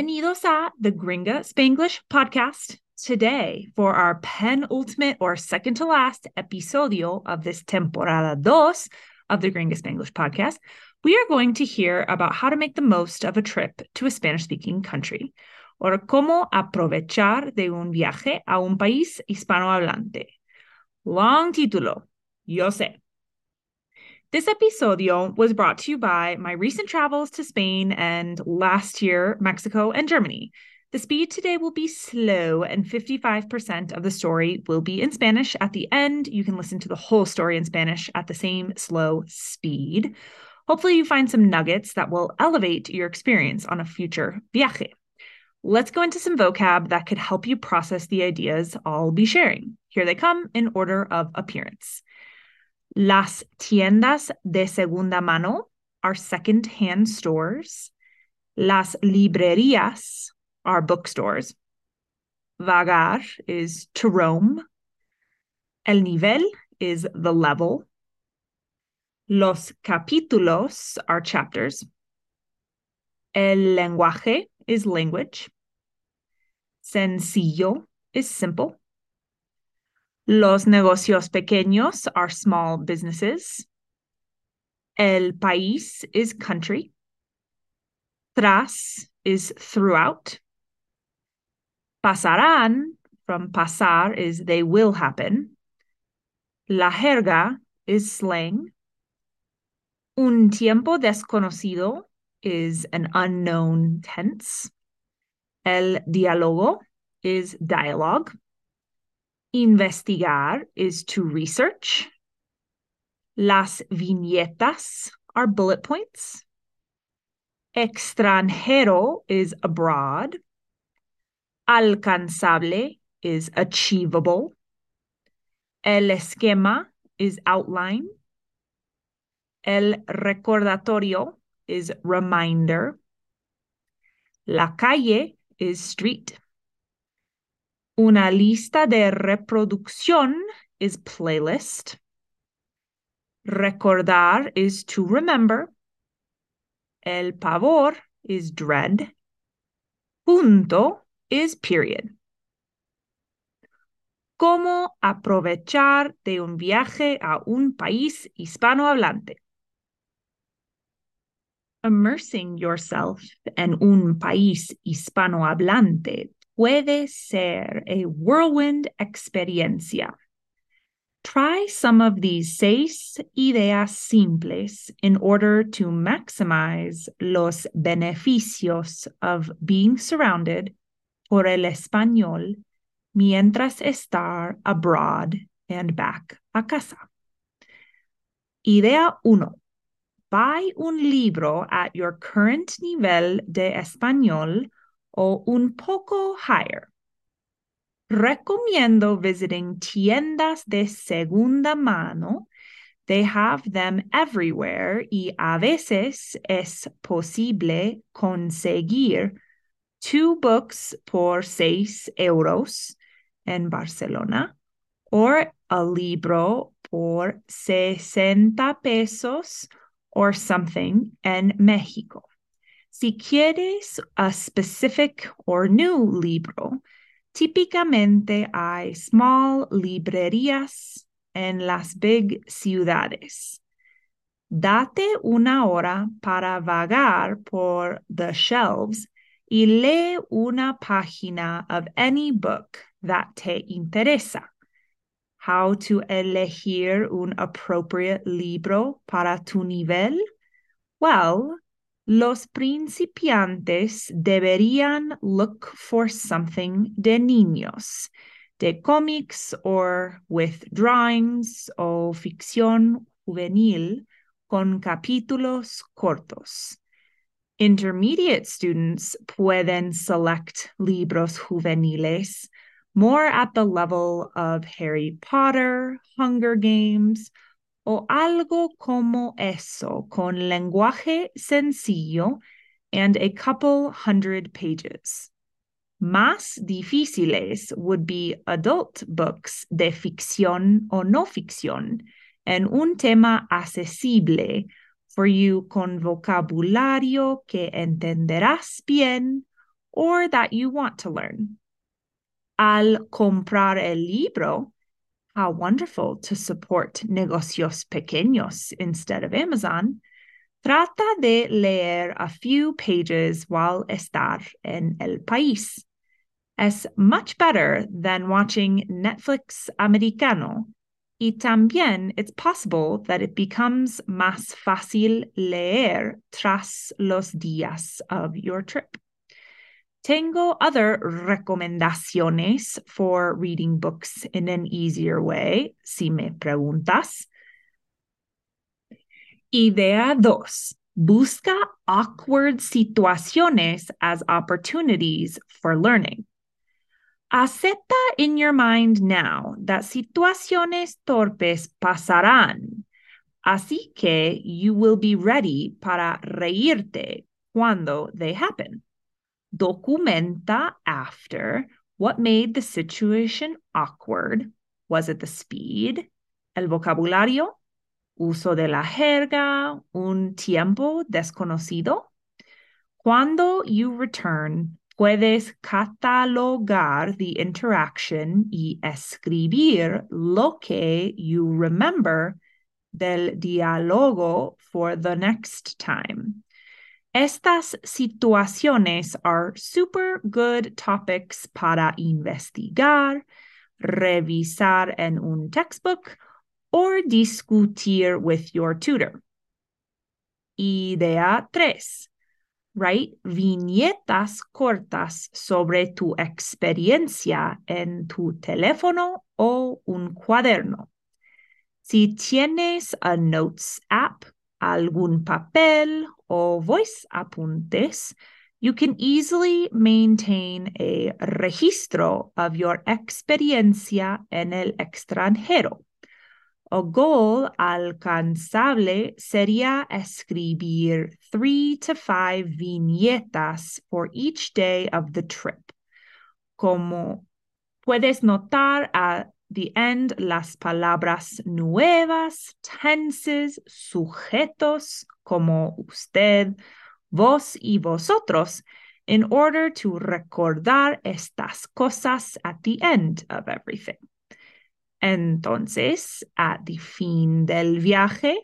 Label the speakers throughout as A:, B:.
A: Bienvenidos a the Gringa Spanglish podcast. Today, for our penultimate or second to last episodio of this temporada dos of the Gringa Spanglish podcast, we are going to hear about how to make the most of a trip to a Spanish speaking country, or cómo aprovechar de un viaje a un país hispanohablante. Long título, yo sé. This episodio was brought to you by my recent travels to Spain and last year, Mexico and Germany. The speed today will be slow, and 55% of the story will be in Spanish. At the end, you can listen to the whole story in Spanish at the same slow speed. Hopefully, you find some nuggets that will elevate your experience on a future viaje. Let's go into some vocab that could help you process the ideas I'll be sharing. Here they come in order of appearance. Las tiendas de segunda mano are second-hand stores. Las librerías are bookstores. Vagar is to roam. El nivel is the level. Los capítulos are chapters. El lenguaje is language. Sencillo is simple. Los negocios pequeños are small businesses. El país is country. Tras is throughout. Pasarán from pasar is they will happen. La jerga is slang. Un tiempo desconocido is an unknown tense. El diálogo is dialogue. Investigar is to research. Las viñetas are bullet points. Extranjero is abroad. Alcanzable is achievable. El esquema is outline. El recordatorio is reminder. La calle is street. Una lista de reproducción is playlist. Recordar is to remember. El pavor is dread. Punto is period. ¿Cómo aprovechar de un viaje a un país hispanohablante? Immersing yourself en un país hispanohablante puede ser a whirlwind experiencia. Try some of these seis ideas simples in order to maximize los beneficios of being surrounded por el español mientras estar abroad and back a casa. Idea 1. Buy un libro at your current nivel de español o un poco higher. Recomiendo visiting tiendas de segunda mano. They have them everywhere y a veces es posible conseguir two books por seis euros en Barcelona or a libro por sesenta pesos or something en Mexico. Si quieres a specific or new libro, típicamente hay small librerías en las big ciudades. Date una hora para vagar por the shelves y lee una página of any book that te interesa. How to elegir un appropriate libro para tu nivel? Well, Los principiantes deberían look for something de niños, de cómics or with drawings o ficción juvenil con capítulos cortos. Intermediate students pueden select libros juveniles more at the level of Harry Potter, Hunger Games, o algo como eso con lenguaje sencillo and a couple hundred pages. Más difíciles would be adult books de ficción o no ficción en un tema accesible for you con vocabulario que entenderás bien or that you want to learn. Al comprar el libro, how wonderful to support negocios pequeños instead of Amazon. Trata de leer a few pages while estar en el país. Es much better than watching Netflix Americano. Y también it's possible that it becomes más fácil leer tras los días of your trip. Tengo other recomendaciones for reading books in an easier way, si me preguntas. Idea dos. Busca awkward situaciones as opportunities for learning. Acepta in your mind now that situaciones torpes pasarán, así que you will be ready para reírte cuando they happen. Documenta after what made the situation awkward. Was it the speed, el vocabulario, uso de la jerga, un tiempo desconocido? Cuando you return, puedes catalogar the interaction y escribir lo que you remember del diálogo for the next time. Estas situaciones are super good topics para investigar, revisar en un textbook, or discutir with your tutor. Idea 3. Write viñetas cortas sobre tu experiencia en tu teléfono o un cuaderno. Si tienes a Notes app, algún papel o voice apuntes, you can easily maintain a registro of your experiencia en el extranjero. A goal alcanzable sería escribir three to five viñetas for each day of the trip. Como puedes notar at the end, las palabras nuevas, tenses, sujetos, como usted, vos y vosotros, in order to recordar estas cosas at the end of everything. Entonces, at the fin del viaje,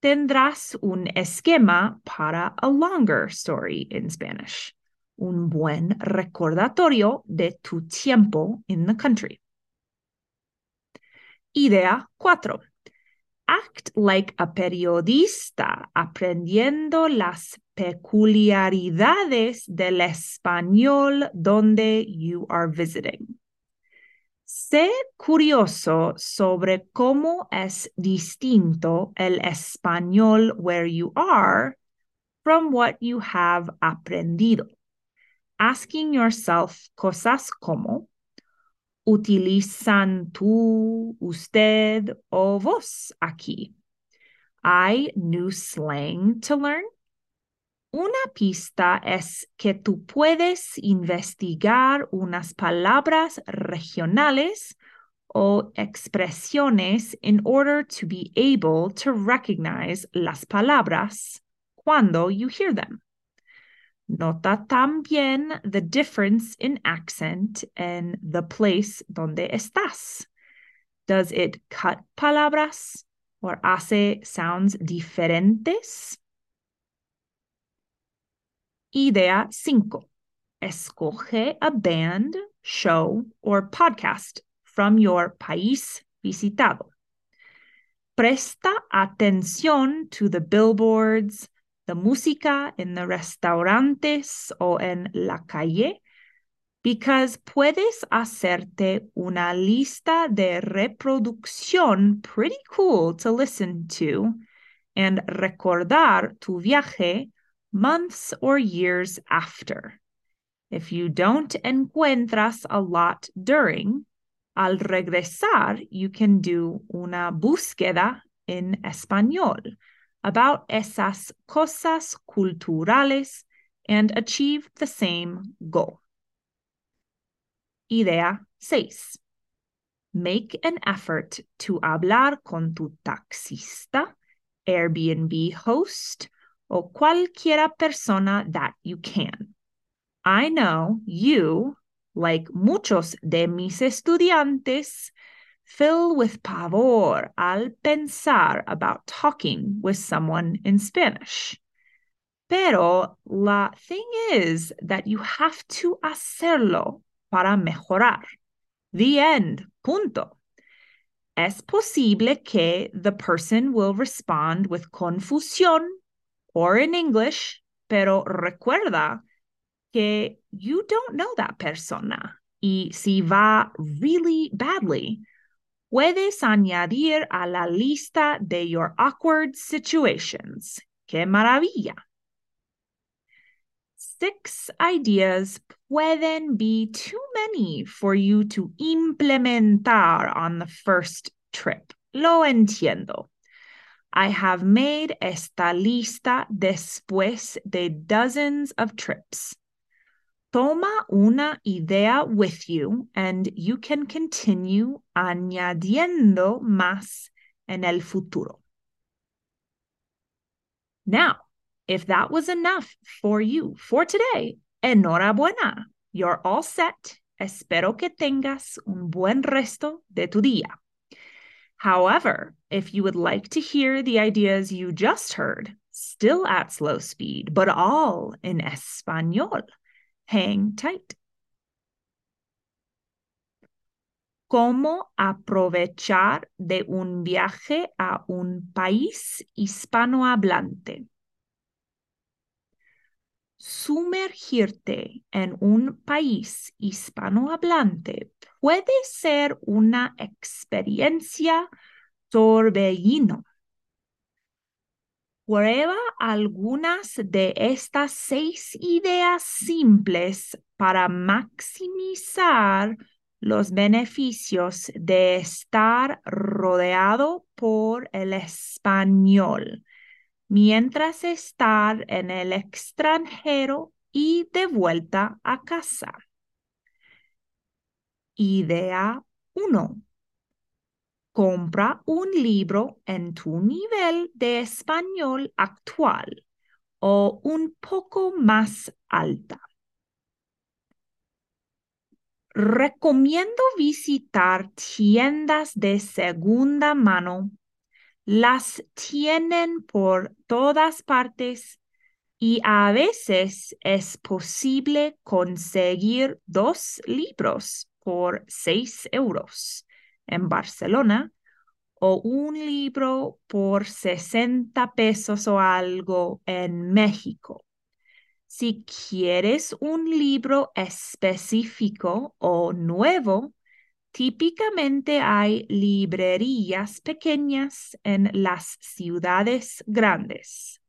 A: tendrás un esquema para a longer story in Spanish, un buen recordatorio de tu tiempo in the country. Idea 4. Act like a periodista aprendiendo las peculiaridades del español donde you are visiting. Sé curioso sobre cómo es distinto el español where you are from what you have aprendido. Asking yourself cosas como utilizan tú, usted o vos aquí. Hay new slang to learn. Una pista es que tú puedes investigar unas palabras regionales o expresiones in order to be able to recognize las palabras cuando you hear them. Nota también the difference in accent and the place donde estás. Does it cut palabras or hace sounds diferentes? Idea 5. Escoge a band, show, or podcast from your país visitado. Presta atención to the billboards, the música en the restaurantes o en la calle, because puedes hacerte una lista de reproducción pretty cool to listen to and recordar tu viaje months or years after. If you don't encuentras a lot during, al regresar, you can do una búsqueda en español about esas cosas culturales and achieve the same goal. Idea 6. Make an effort to hablar con tu taxista, Airbnb host, o cualquiera persona that you can. I know you, like muchos de mis estudiantes, fill with pavor al pensar about talking with someone in Spanish. Pero la thing is that you have to hacerlo para mejorar. The end. Punto. Es posible que the person will respond with confusión or in English, pero recuerda que you don't know that persona. Y si va really badly, puedes añadir a la lista de your awkward situations. ¡Qué maravilla! Six ideas pueden be too many for you to implementar on the first trip. Lo entiendo. I have made esta lista después de dozens of trips. Toma una idea with you and you can continue añadiendo más en el futuro. Now, if that was enough for you for today, enhorabuena. You're all set. Espero que tengas un buen resto de tu día. However, if you would like to hear the ideas you just heard, still at slow speed, but all in Espanol, hang tight. ¿Cómo aprovechar de un viaje a un país hispanohablante? Sumergirte en un país hispanohablante puede ser una experiencia torbellino. Prueba algunas de estas seis ideas simples para maximizar los beneficios de estar rodeado por el español mientras estar en el extranjero y de vuelta a casa. Idea 1. Compra un libro en tu nivel de español actual o un poco más alta. Recomiendo visitar tiendas de segunda mano. Las tienen por todas partes y a veces es posible conseguir dos libros por seis euros en Barcelona o un libro por 60 pesos o algo en México. Si quieres un libro específico o nuevo, típicamente hay librerías pequeñas en las ciudades grandes.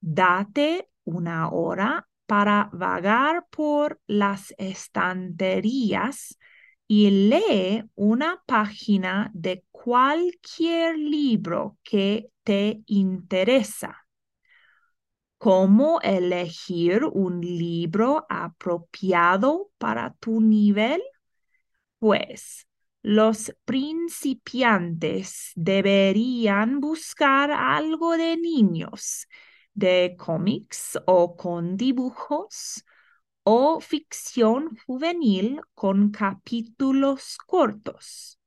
A: Date una hora para vagar por las estanterías y lee una página de cualquier libro que te interesa. ¿Cómo elegir un libro apropiado para tu nivel? Pues los principiantes deberían buscar algo de niños, de cómics o con dibujos, o ficción juvenil con capítulos cortos.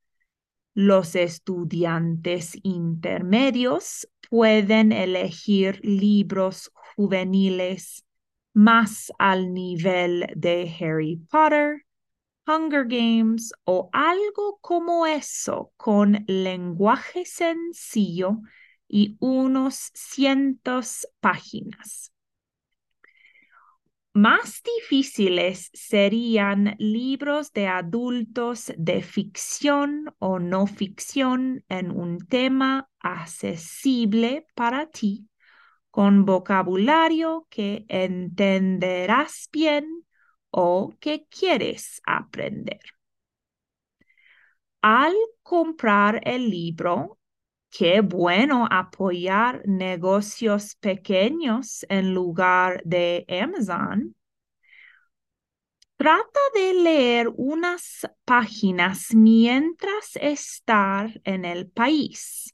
A: Los estudiantes intermedios pueden elegir libros juveniles más al nivel de Harry Potter, Hunger Games o algo como eso con lenguaje sencillo y unos cientos páginas. Más difíciles serían libros de adultos de ficción o no ficción en un tema accesible para ti, con vocabulario que entenderás bien o que quieres aprender. Al comprar el libro, Qué bueno apoyar negocios pequeños en lugar de Amazon. Trata de leer unas páginas mientras estar en el país.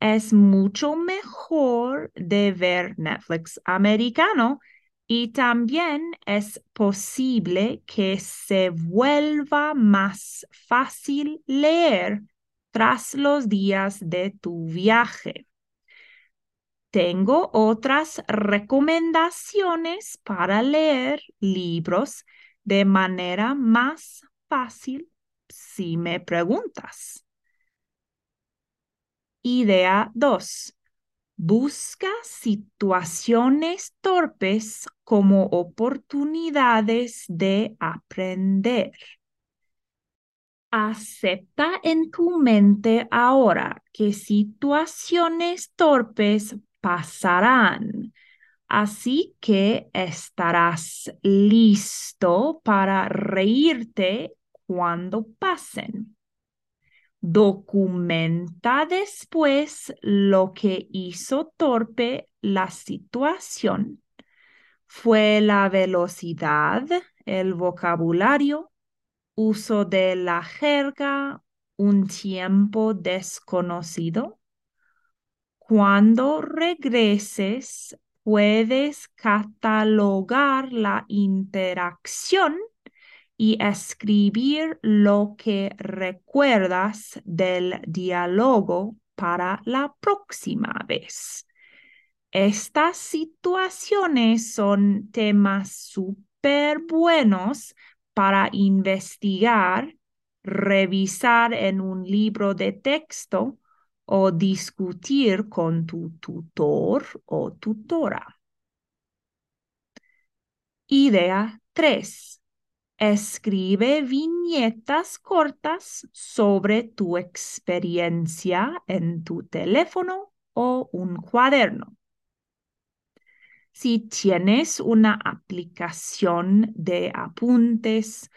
A: Es mucho mejor de ver Netflix americano Y también es posible que se vuelva más fácil leer tras los días de tu viaje. Tengo otras recomendaciones para leer libros de manera más fácil si me preguntas. Idea 2. Busca situaciones torpes como oportunidades de aprender. Acepta en tu mente ahora que situaciones torpes pasarán, así que estarás listo para reírte cuando pasen. Documenta después lo que hizo torpe la situación. Fue la velocidad, el vocabulario, uso de la jerga, un tiempo desconocido. Cuando regreses, puedes catalogar la interacción y escribir lo que recuerdas del diálogo para la próxima vez. Estas situaciones son temas súper buenos para investigar, revisar en un libro de texto o discutir con tu tutor o tutora. Idea 3. Escribe viñetas cortas sobre tu experiencia en tu teléfono o un cuaderno. Si tienes una aplicación de apuntes,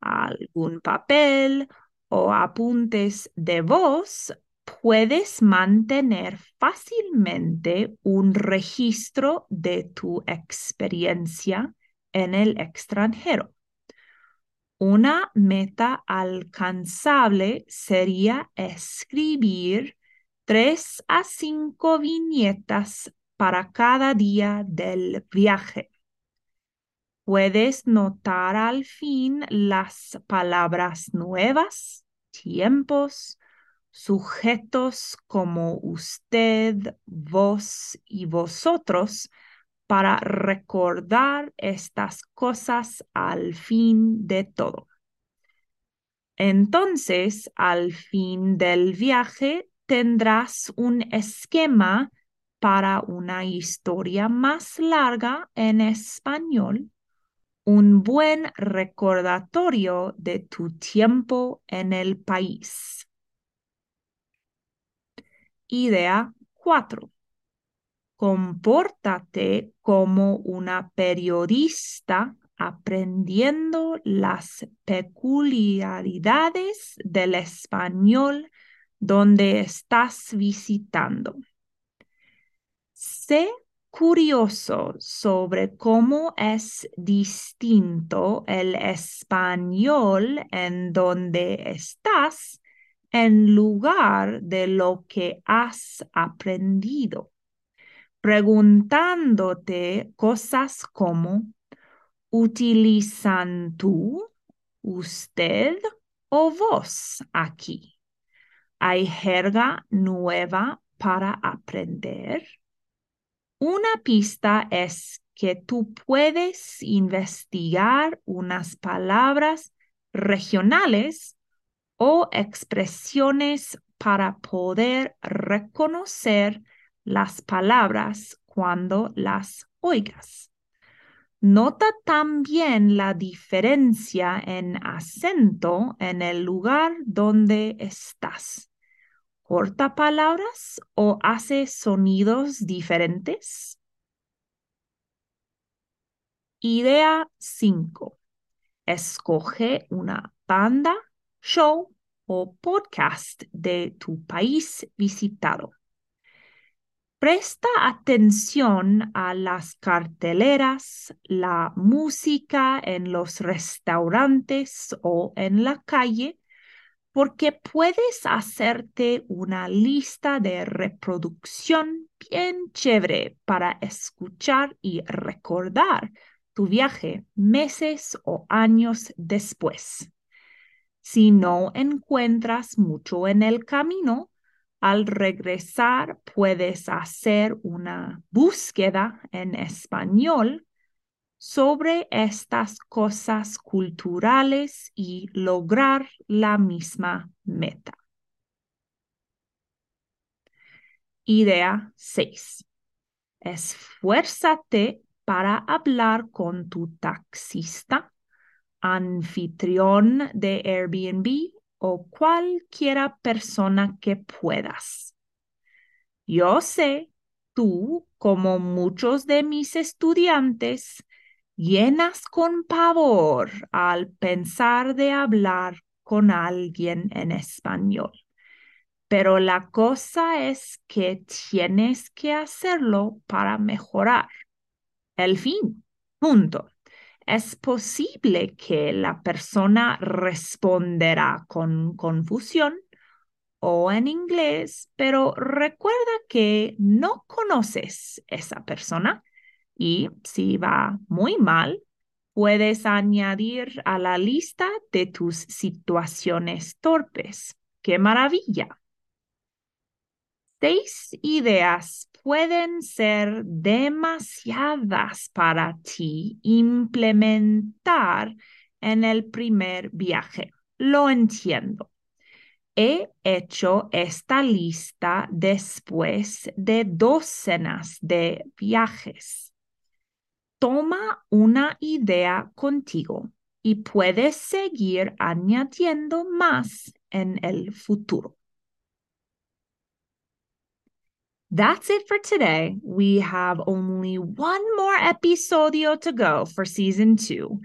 A: algún papel o apuntes de voz, puedes mantener fácilmente un registro de tu experiencia en el extranjero. Una meta alcanzable sería escribir tres a cinco viñetas para cada día del viaje. Puedes notar al fin las palabras nuevas, tiempos, sujetos como usted, vos y vosotros para recordar estas cosas al fin de todo. Entonces, al fin del viaje, tendrás un esquema para una historia más larga en español, un buen recordatorio de tu tiempo en el país. Idea 4 compórtate como una periodista aprendiendo las peculiaridades del español donde estás visitando. Sé curioso sobre cómo es distinto el español en donde estás en lugar de lo que has aprendido preguntándote cosas como, ¿utilizan tú, usted o vos aquí? ¿Hay jerga nueva para aprender? Una pista es que tú puedes investigar unas palabras regionales o expresiones para poder reconocer las palabras cuando las oigas. Nota también la diferencia en acento en el lugar donde estás. ¿Corta palabras o hace sonidos diferentes? Idea 5. Escoge una banda, show o podcast de tu país visitado. Presta atención a las carteleras, la música en los restaurantes o en la calle porque puedes hacerte una lista de reproducción bien chévere para escuchar y recordar tu viaje meses o años después. Si no encuentras mucho en el camino, al regresar puedes hacer una búsqueda en español sobre estas cosas culturales y lograr la misma meta. Idea 6. Esfuérzate para hablar con tu taxista, anfitrión de Airbnb o cualquiera persona que puedas. Yo sé, tú, como muchos de mis estudiantes, llenas con pavor al pensar de hablar con alguien en español. Pero la cosa es que tienes que hacerlo para mejorar. El fin, punto. Es posible que la persona responderá con confusión o en inglés, pero recuerda que no conoces esa persona y si va muy mal, puedes añadir a la lista de tus situaciones torpes. ¡Qué maravilla! Seis ideas pueden ser demasiadas para ti implementar en el primer viaje. Lo entiendo. He hecho esta lista después de docenas de viajes toma una idea contigo y puedes seguir añadiendo más en el futuro. That's it for today. We have only one more episodio to go for season two,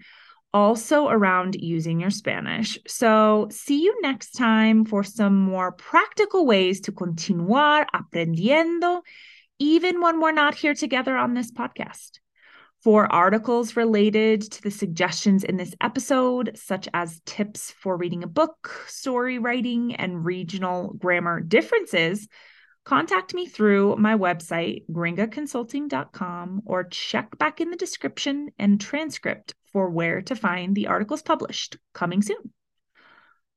A: also around using your Spanish. So, see you next time for some more practical ways to continuar aprendiendo, even when we're not here together on this podcast. For articles related to the suggestions in this episode, such as tips for reading a book, story writing, and regional grammar differences, contact me through my website, gringaconsulting.com, or check back in the description and transcript for where to find the articles published coming soon.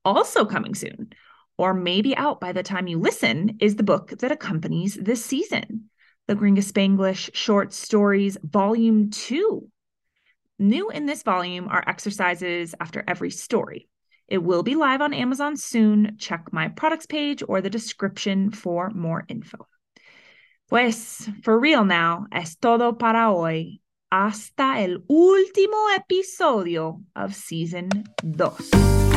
A: Also, coming soon, or maybe out by the time you listen, is the book that accompanies this season the Gringa Spanglish Short Stories Volume 2. New in this volume are exercises after every story. It will be live on Amazon soon. Check my products page or the description for more info. Pues, for real now, es todo para hoy. Hasta el último episodio of Season 2.